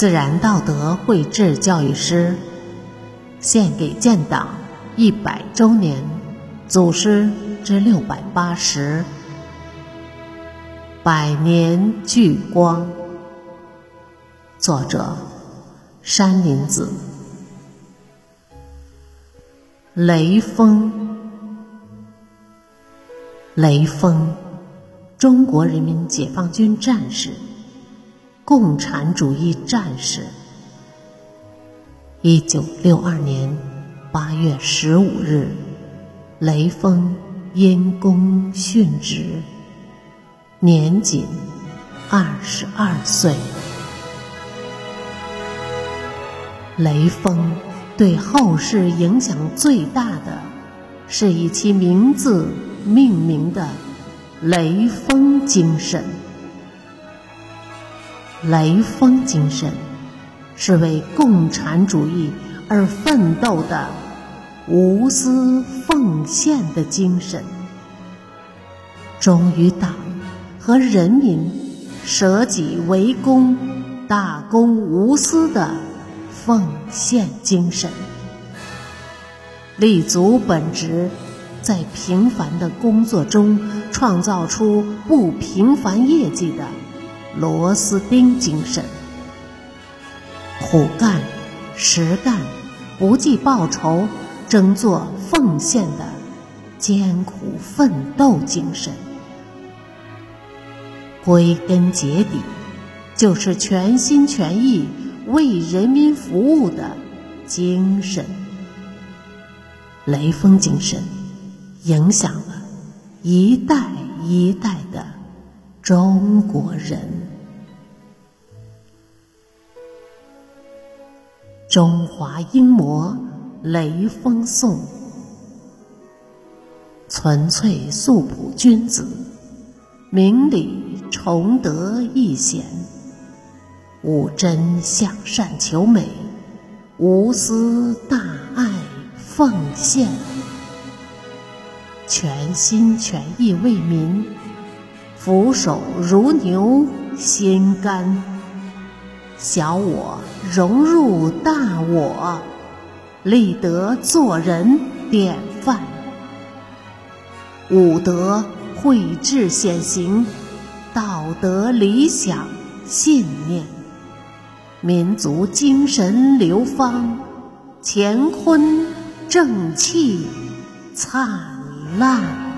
自然道德绘制教育师，献给建党一百周年，祖师之六百八十，百年聚光。作者：山林子。雷锋，雷锋，中国人民解放军战士。共产主义战士。一九六二年八月十五日，雷锋因公殉职，年仅二十二岁。雷锋对后世影响最大的，是以其名字命名的雷锋精神。雷锋精神是为共产主义而奋斗的无私奉献的精神，忠于党和人民，舍己为公、大公无私的奉献精神，立足本职，在平凡的工作中创造出不平凡业绩的。螺丝钉精神，苦干、实干、不计报酬、争做奉献的艰苦奋斗精神，归根结底就是全心全意为人民服务的精神。雷锋精神影响了一代一代。中国人，中华英模雷锋颂，纯粹素朴君子，明理崇德义贤，务真向善求美，无私大爱奉献，全心全意为民。俯首如牛心甘，小我融入大我，立德做人典范，武德绘制显形，道德理想信念，民族精神流芳，乾坤正气灿烂。